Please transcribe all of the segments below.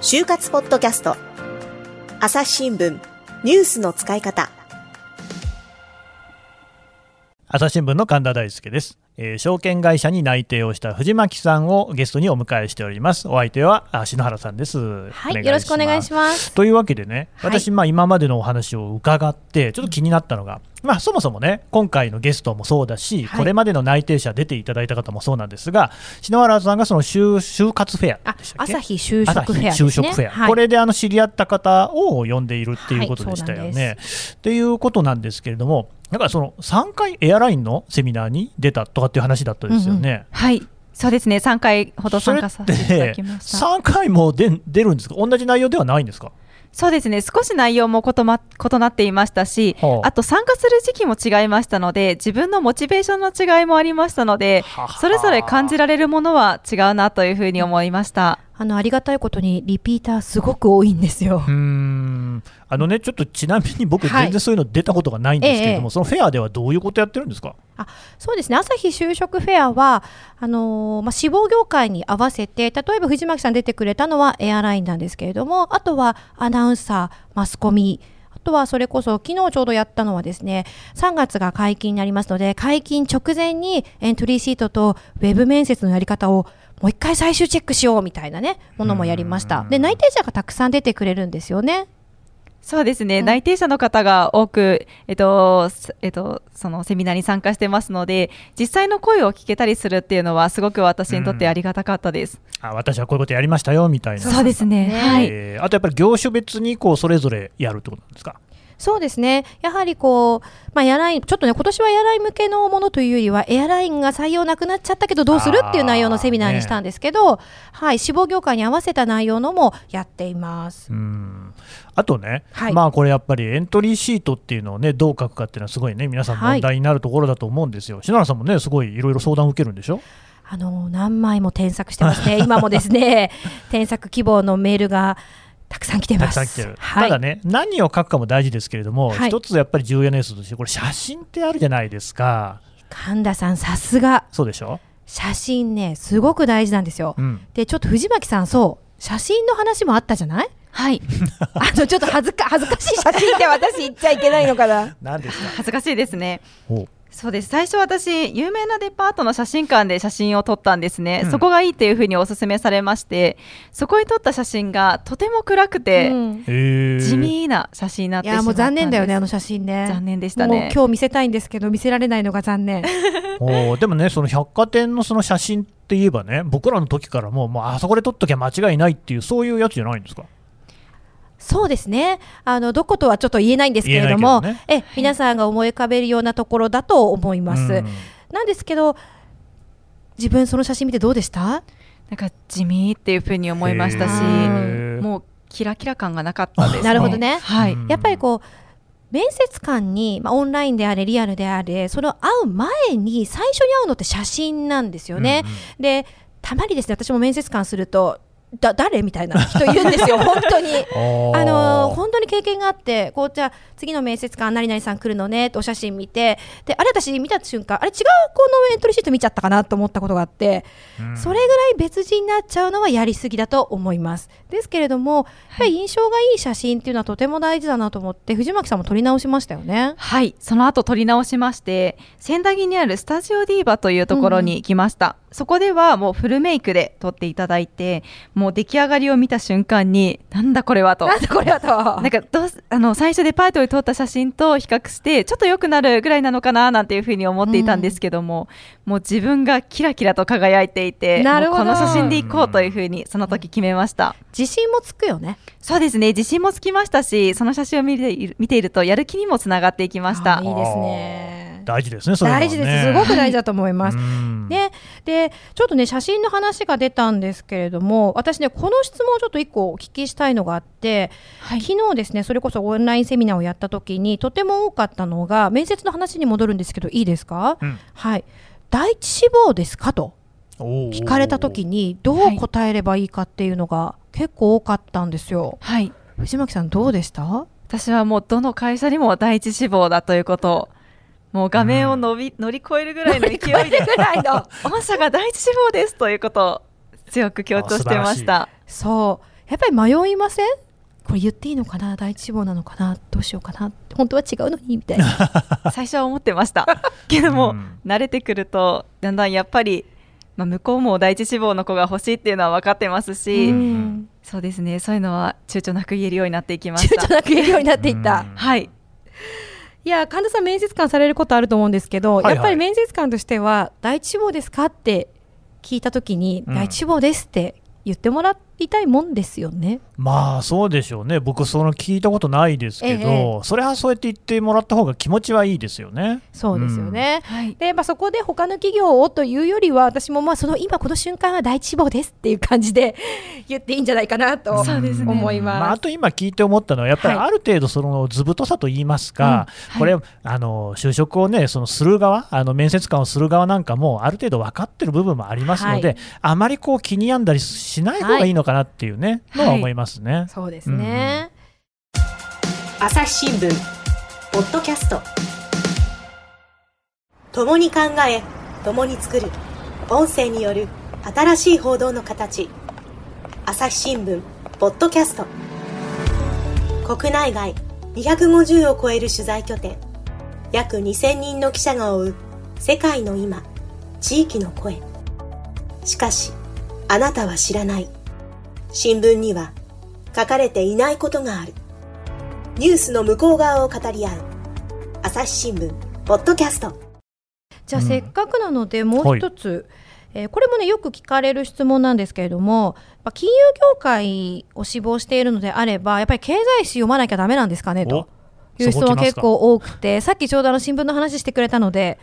就活ポッドキャスト。朝日新聞。ニュースの使い方。朝日新聞の神田大輔です、えー証券会社に内定をした藤巻さんをゲストにお迎えしております。お相手はあ篠原さんです。はい、よろしくお願いします。というわけでね、はい。私、まあ、今までのお話を伺って、ちょっと気になったのが、まあ、そもそもね、今回のゲストもそうだし、はい。これまでの内定者出ていただいた方もそうなんですが、篠原さんがその就就活フェアあでしたっけ？朝日就職フェア就職フェア、はい。これであの知り合った方を呼んでいるっていうことでしたよね。っていうことなんですけれども、なんかその3回エアラインのセミナーに出たとかっていう話だったですよね。はい、そうですね、3回ほど参加さっせていただてきました。3回も出出るんですか？同じ内容ではないんですか？そうですね、少し内容も異,、ま、異なっていましたし、はあ。あと参加する時期も違いましたので、自分のモチベーションの違いもありましたのでそれぞれ感じられるものは違うなというふうに思いました。あのありがたいことにリピーターすごく多いんですよう。ーんあのね、ちょっとちなみに僕、はい全然そういうの出たことがないんですけれども、ええそのフェアではどういうことやってるんですか？そうですね。朝日就職フェアはあのーまあ志望業界に合わせて、例えば藤巻さん出てくれたのはエアラインなんですけれども、あとはアナウンサー、マスコミ。あとはそれこそ昨日ちょうどやったのはですね3月が解禁になりますので解禁直前にエントリーシートとウェブ面接のやり方をもう一回最終チェックしようみたいなねものもやりました。で内定者がたくさん出てくれるんですよね。そうですね、うん内定者の方が多く、えっとすえっと、そのセミナーに参加してますので、実際の声を聞けたりするっていうのは、すごく私にとってありがたかったです。あ私はこういうことやりましたよみたいな。そうですね。ね。はい。えーあとやっぱり業種別にこうそれぞれやるってことなんですか？そうですね。やはりこう、まあ、エアライン、ちょっとね、今年はエアライン向けのものというよりは、エアラインが採用なくなっちゃったけどどうするっていう内容のセミナーにしたんですけど、はい、志望業界に合わせた内容のもやっています。うんあとね、はいまあこれやっぱりエントリーシートっていうのをねどう書くかっていうのはすごいね皆さん問題になるところだと思うんですよ。篠原さんもねすごいいろいろ相談を受けるんでしょ？あの、何枚も添削してますね。今もですね、添削希望のメールがたくさん来てます。たくさん来てる、はい。ただね何を書くかも大事ですけれども、はい一つやっぱり重要な要素としてこれ写真ってあるじゃないですか神田さん、さすが。そうでしょ、写真ね、すごく大事なんですよ。うん、で、ちょっと藤巻さん、そう、写真の話もあったじゃない？はい、あの、ちょっと恥ずか、恥ずかしい写真って私言っちゃいけないのかな？何ですか？恥ずかしいですね。おそうです。最初私有名なデパートの写真館で写真を撮ったんですね、うん。そこがいいっていうふうにお勧めされましてそこに撮った写真がとても暗くて、地味な写真になってしまったんです。いやもう残念だよねあの写真ね。残念でしたもうね今日見せたいんですけど見せられないのが残念。おーでもねその百貨店のその写真って言えばね僕らの時からもうもうあそこで撮っときゃ間違いないっていうそういうやつじゃないんですか？そうですね。あのどことはちょっと言えないんですけれども言え皆さんが思い浮かべるようなところだと思います、うん。なんですけど自分その写真見てどうでした？なんか地味っていうふうに思いましたしもうキラキラ感がなかったです、ね、なるほどね。はい、うん。やっぱりこう面接官に、まあ、オンラインであれリアルであれその会う前に最初に会うのって写真なんですよね、うんうん。でたまにですね私も面接官するとだ誰みたいな人いるんですよ 本当に。ああのー本当に経験があって、こうじゃあ次の面接官、何々さん来るのねってお写真見て、であれ、私見た瞬間、あれ、違うこのエントリーシート見ちゃったかなと思ったことがあって、うん。それぐらい別人になっちゃうのはやりすぎだと思います。ですけれども、やっぱり印象がいい写真っていうのはとても大事だなと思って、藤巻さんも撮り直しましたよね。はい、その後撮り直しまして千駄木にあるスタジオディーバというところに行きました、そこではもうフルメイクで撮っていただいてもう出来上がりを見た瞬間になんだこれはとなんだこれはと。なんかどうすあの最初デパートで撮った写真と比較してちょっと良くなるぐらいなのかななんていうふうに思っていたんですけども、もう自分がキラキラと輝いていてなるほどもうこの写真でいこうというふうにその時決めました。自信もつくよね。そうですね。自信もつきましたしその写真を見ている見ているとやる気にもつながっていきました。あいいですね。大事ですねそれはね。大事です。すごく大事だと思います。うん。ね、でちょっとね写真の話が出たんですけれども私ねこの質問をちょっと一個お聞きしたいのがあって、はい。昨日ですねそれこそオンラインセミナーをやった時にとても多かったのが面接の話に戻るんですけどいいですか、うん。はい。第一志望ですか？と聞かれた時にどう答えればいいかっていうのが結構多かったんですよ、はい。藤巻さんどうでした？私はもうどの会社にも第一志望だということ。をもう画面を伸び、乗り越えるぐらいの勢いで。ぐらいの。御社が第一志望ですということを強く強調してました。そう。やっぱり迷いません？これ言っていいのかな？第一志望なのかな？どうしようかな？本当は違うのにみたいな。最初は思ってました。けども、うん。慣れてくるとだんだんやっぱり、まあ、向こうも第一志望の子が欲しいっていうのは分かってますし、うん。そうですね。そういうのは躊躇なく言えるようになっていきました。躊躇なく言えるようになっていった、うん。はい。いや神田さん面接官されることあると思うんですけど、はいはい。やっぱり面接官としては第一志望ですかって聞いた時に、うん。第一志望ですって言ってもらいたいもんですよね。まあそうでしょうね僕その聞いたことないですけど、ええそれはそうやって言ってもらった方が気持ちはいいですよね。そうですよね。はいで、まあ、そこで他の企業をというよりは私もまあその今この瞬間は第一志望ですっていう感じで言っていいんじゃないかなとそうです思います。まあ、あと今聞いて思ったのはやっぱりある程度その図太さと言いますか、はいこれあの就職をねそのする側あの面接官をする側なんかもある程度分かってる部分もありますので、はいあまりこう気に病んだりしない方がいいのかなっていうね、はいのは思いますね。そうですね。朝日新聞ポッドキャスト。共に考え共に作る。音声による新しい報道の形。朝日新聞ポッドキャスト。国内外250を超える取材拠点。約2000人の記者が追う世界の今地域の声。しかしあなたは知らない新聞には書かれていないことがある。ニュースの向こう側を語り合う。朝日新聞ポッドキャスト。じゃあうん。せっかくなのでもう一つ、えーこれもねよく聞かれる質問なんですけれども、まあ金融業界を志望しているのであればやっぱり経済誌読まなきゃダメなんですかねと。いう質問結構多くてさっきちょうどあの新聞の話してくれたので、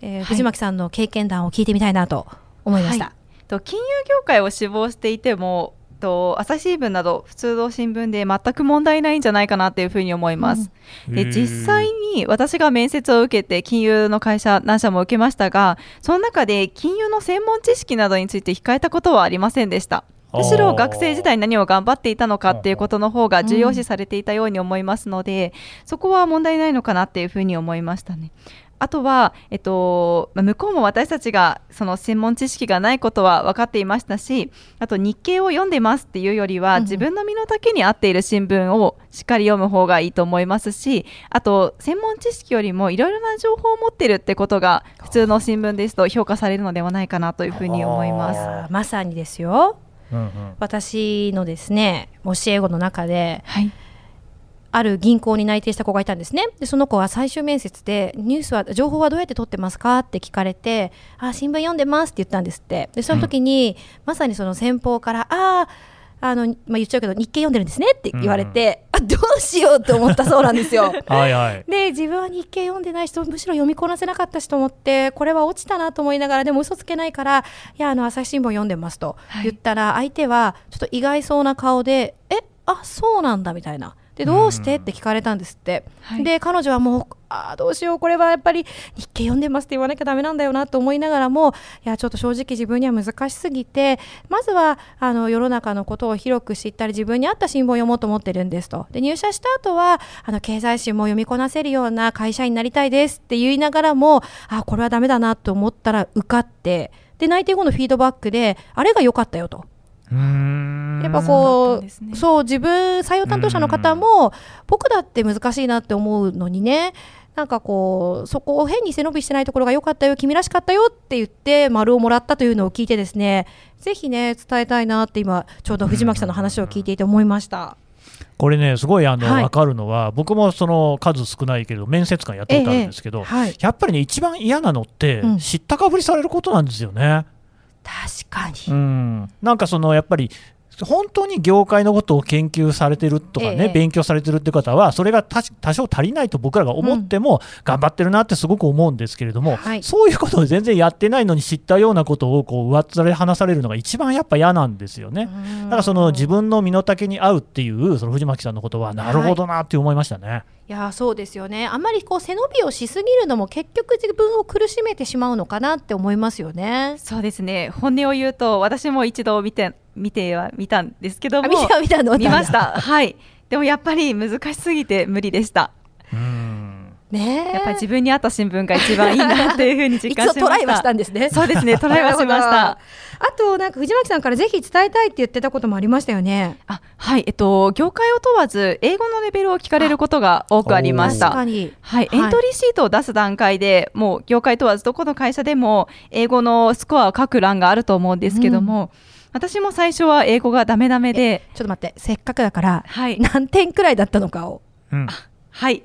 えーい。藤巻さんの経験談を聞いてみたいなと思いました。はい。と金融業界を志望していてもと朝日新聞など普通の新聞で全く問題ないんじゃないかなっていうふうに思います。で実際に私が面接を受けて金融の会社何社も受けましたがその中で金融の専門知識などについて控えたことはありませんでした。むしろ学生時代に何を頑張っていたのかっていうことの方が重要視されていたように思いますので、そこは問題ないのかなっていうふうに思いましたね。あとは、えっとまあ向こうも私たちがその専門知識がないことは分かっていましたしあと日経を読んでますっていうよりは、自分の身の丈に合っている新聞をしっかり読む方がいいと思いますしあと専門知識よりもいろいろな情報を持ってるってことが普通の新聞ですと評価されるのではないかなというふうに思います。まさにですよ。うんうん。私のですね教え子の中ではいある銀行に内定した子がいたんですねでその子は最終面接でニュースは情報はどうやって取ってますかって聞かれてあ新聞読んでますって言ったんですってでその時に、まさにその先方からあああの、まあ、言っちゃうけど日経読んでるんですねって言われて、あどうしようと思ったそうなんですよ はいはい。で自分は日経読んでない人むしろ読みこなせなかったしと思ってこれは落ちたなと思いながらでも嘘つけないからいやあの朝日新聞読んでますとはい言ったら相手はちょっと意外そうな顔でえあそうなんだみたいな。でどうしてって聞かれたんですって、はい。で彼女はもうあーどうしようこれはやっぱり日経読んでますって言わなきゃダメなんだよなと思いながらもいやちょっと正直自分には難しすぎてまずはあの世の中のことを広く知ったり自分に合った新聞を読もうと思ってるんですと。で入社した後はあの経済誌も読みこなせるような会社員になりたいですって言いながらもあこれはダメだなと思ったら受かってで内定後のフィードバックであれが良かったよと。うーんやっぱこうねそう自分採用担当者の方も僕だって難しいなって思うのにねなんかこうそこを変に背伸びしてないところが良かったよ君らしかったよって言って丸をもらったというのを聞いてですねぜひね伝えたいなって今ちょうど藤巻さんの話を聞いていて思いました。これねすごいあの、はい分かるのは僕もその数少ないけど面接官やったことあるんですけど、はい、やっぱりね一番嫌なのって、うん知ったかぶりされることなんですよね。確かに、うん、なんかそのやっぱり本当に業界のことを研究されてるとかね、ええ。勉強されてるって方はそれが多多少足りないと僕らが思っても、頑張ってるなってすごく思うんですけれども、はい。そういうことを全然やってないのに知ったようなことをこう上っ面で話されるのが一番やっぱ嫌なんですよね。だからその自分の身の丈に合うっていうその藤巻さんのことはなるほどなって思いましたね。いやそうですよね。あんまりこう背伸びをしすぎるのも結局自分を苦しめてしまうのかなって思いますよね。そうですね。本音を言うと私も一度見て見ては見たんですけどもあ見ました。はい。でもやっぱり難しすぎて無理でした。うんねやっぱり自分に合った新聞が一番いいなっていうふうに実感しました。一応トライはしたんですね。そうですね、トライはしました。あとなんか藤巻さんからぜひ伝えたいって言ってたこともありましたよね。あ、はい、えっと業界を問わず英語のレベルを聞かれることが多くありまし確た。かに。はい、はいエントリーシートを出す段階でもう業界問わずどこの会社でも英語のスコアを書く欄があると思うんですけども、私も最初は英語がダメダメで、ちょっと待って、せっかくだから、はい、何点くらいだったのかをうんはい、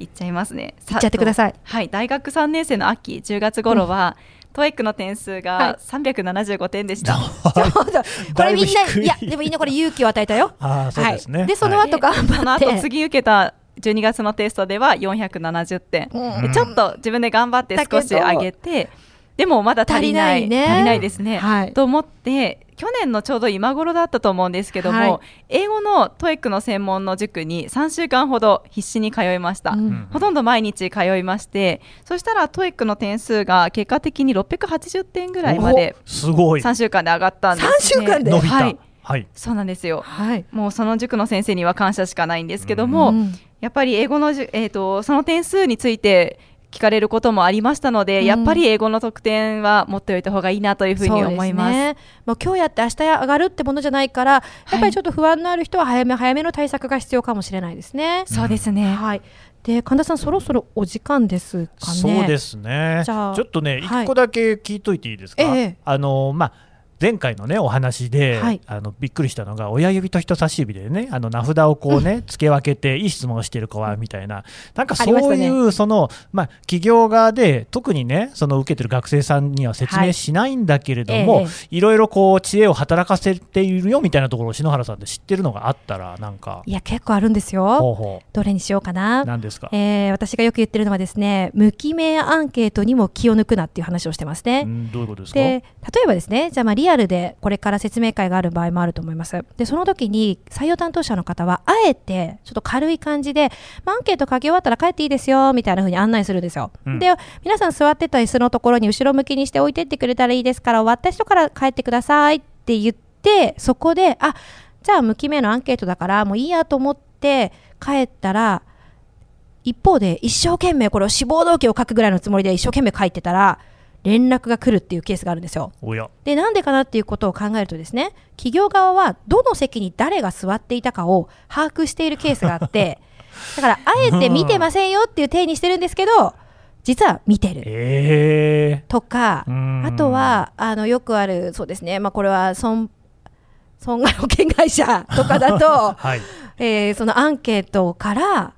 言っちゃいますね。言っちゃってください。はい、大学3年生の秋10月頃は、ト TOEIC の点数はい。が375点でした。これみんな、だい。や、でもいいね、これ勇気を与えたよ。ああそうですね、はい、で、そのはい。後頑その張って。後次受けた12月のテストでは470点、うん。でちょっと自分で頑張って少し上げてでもまだ足りない。足りないね。足りないですね、はい。と思って去年のちょうど今頃だったと思うんですけども、はい。英語の TOEIC の専門の塾に3週間ほど必死に通いました、うん。ほとんど毎日通いましてそしたら TOEIC の点数が結果的に680点ぐらいまですごい。3週間で上がったんです、ね、3週間で？伸びた。はい。はいそうなんですよ。はい。もうその塾の先生には感謝しかないんですけども、うん。やっぱり英語のじゅ、えー、とその点数について聞かれることもありましたので、うんやっぱり英語の得点は持っておいた方がいいなというふうに思います。そうですね、もう今日やって明日上がるってものじゃないから、やっぱりちょっと不安のある人は早め早めの対策が必要かもしれないですね。そうですね。はい。で神田さんそろそろお時間ですかね。そうですねじゃあちょっとねはい一個だけ聞いといていいですか、ええあのまあ前回のねお話で、はい。あのびっくりしたのが親指と人差し指でねあの名札をこうね、付け分けていい質問をしてる子はみたいな。なんかそういう、そのまあ企業側で特にねその受けてる学生さんには説明しないんだけれども、はいえ。いろいろこう知恵を働かせているよみたいなところを篠原さんで知ってるのがあったらなんか。いや結構あるんですよ。ほうほどれにしようかな。う。なんですか、えー私がよく言ってるのはですね無記名アンケートにも気を抜くなっていう話をしてますね。うんどういうことですか？で例えばですねじゃあまあリアルでこれから説明会がある場合もあると思います。でその時に採用担当者の方はあえてちょっと軽い感じで、まあ、アンケート書き終わったら帰っていいですよみたいな風に案内するんですよ、うん。で皆さん座ってた椅子のところに後ろ向きにして置いてってくれたらいいですから終わった人から帰ってくださいって言ってそこであじゃあ無記名のアンケートだからもういいやと思って帰ったら一方で一生懸命これを志望動機を書くぐらいのつもりで一生懸命書いてたら連絡が来るっていうケースがあるんですよ。でなんでかなっていうことを考えるとですね企業側はどの席に誰が座っていたかを把握しているケースがあって だからあえて見てませんよっていう体にしてるんですけど実は見てる。え。とかえー、あとはあのよくあるそうですね、まあ、これは損損害保険会社とかだと、はい。えーそのアンケートから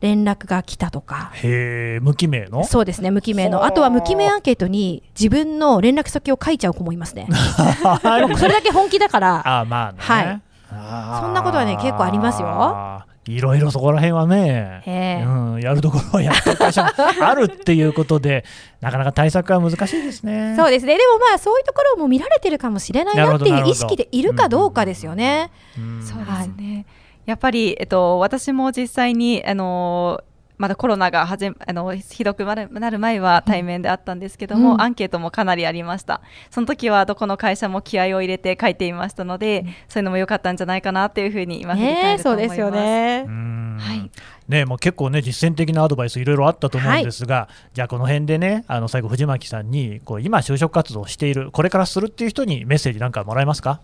連絡が来たとか。へえ無記名の？そうですね無記名はあ。のあとは無記名アンケートに自分の連絡先を書いちゃう子もいますね。はい。それだけ本気だから。あまあね、はい。あー。そんなことはね結構ありますよ。いろいろそこら辺はね、ええうん、やるところはやってる会社も あるっていうことでなかなか対策は難しいですね。そうですね。でもまあそういうところも見られてるかもしれないなっていう意識でいるかどうかですよね。うん。そうですね。やっぱり、えっと、私も実際に、あのまだコロナがはじあのひどくなるなる前は対面であったんですけども、うん。アンケートもかなりありました。その時はどこの会社も気合を入れて書いていましたので、そういうのも良かったんじゃないかなっていうふうに今振り返ねると思います。そうですよね。う。ん。はい。ねもう結構ね実践的なアドバイスいろいろあったと思うんですが、じゃあこの辺でねあの最後藤巻さんにこう今就職活動をしているこれからするっていう人にメッセージなんかもらえますか？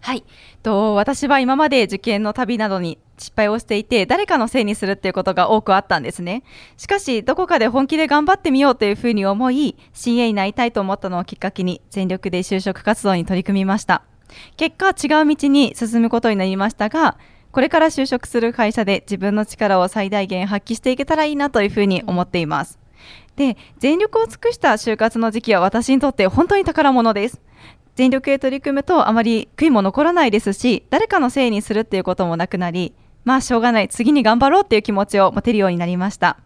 はい、と私は今まで受験の旅などに失敗をしていて誰かのせいにするっていうことが多くあったんですね。しかしどこかで本気で頑張ってみようというふうに思い CA になりたいと思ったのをきっかけに全力で就職活動に取り組みました。結果違う道に進むことになりましたがこれから就職する会社で自分の力を最大限発揮していけたらいいなというふうに思っています。で全力を尽くした就活の時期は私にとって本当に宝物です。全力で取り組むとあまり悔いも残らないですし誰かのせいにするっていうこともなくなりまあしょうがない。次に頑張ろうっていう気持ちを持てるようになりました。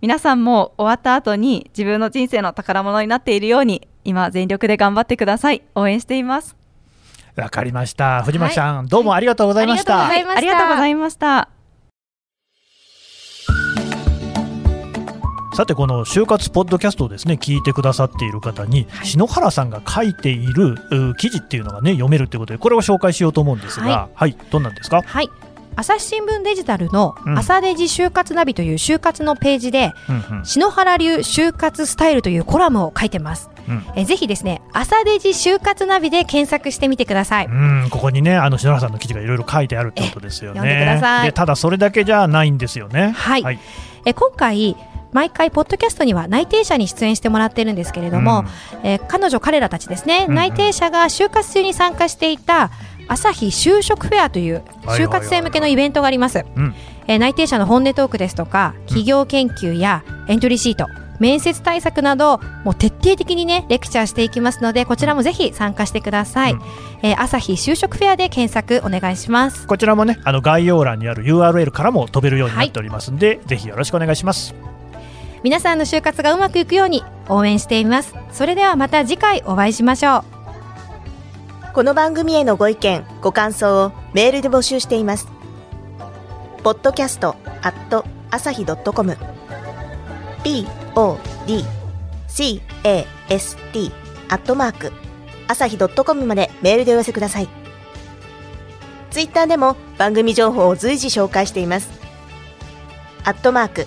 皆さんも終わった後に自分の人生の宝物になっているように今全力で頑張ってください。応援しています。わかりました。藤巻さん、どうもありがとうございました、ありがとうございました。ありがとうございましたさてこの就活ポッドキャストをですね聞いてくださっている方に、篠原さんが書いているう記事っていうのがね読めるってことでこれを紹介しようと思うんですが、ははいどんなんですか？はい朝日新聞デジタルのうん朝デジ就活ナビという就活のページで、うんうん篠原流就活スタイルというコラムを書いてます。うんえぜひですね、朝デジ就活ナビで検索してみてください。うん、ここにね、あの篠原さんの記事がいろいろ書いてあるってことですよね。え読んでくださいでただそれだけじゃないんですよね。はいはい。え今回毎回ポッドキャストには内定者に出演してもらってるんですけれども、えー彼女彼らたちですね、うんうん。内定者が就活中に参加していた朝日就職フェアというはいはいはい就活生向けのイベントがあります、うん。えー内定者の本音トークですとか企業研究やエントリーシート面接対策などもう徹底的にねレクチャーしていきますのでこちらもぜひ参加してください、うん。えー朝日就職フェアで検索お願いします。こちらもね、あの概要欄にある URL からも飛べるようになっておりますんで、ぜひよろしくお願いします。皆さんの就活がうまくいくように応援していますそれではまた次回お会いしましょうこの番組へのご意見、ご感想をメールで募集しています。podcast at 朝日 .com p o d c a s t アットマーク朝日 .com までメールでお寄せください。ツイッターでも番組情報を随時紹介しています。アットマーク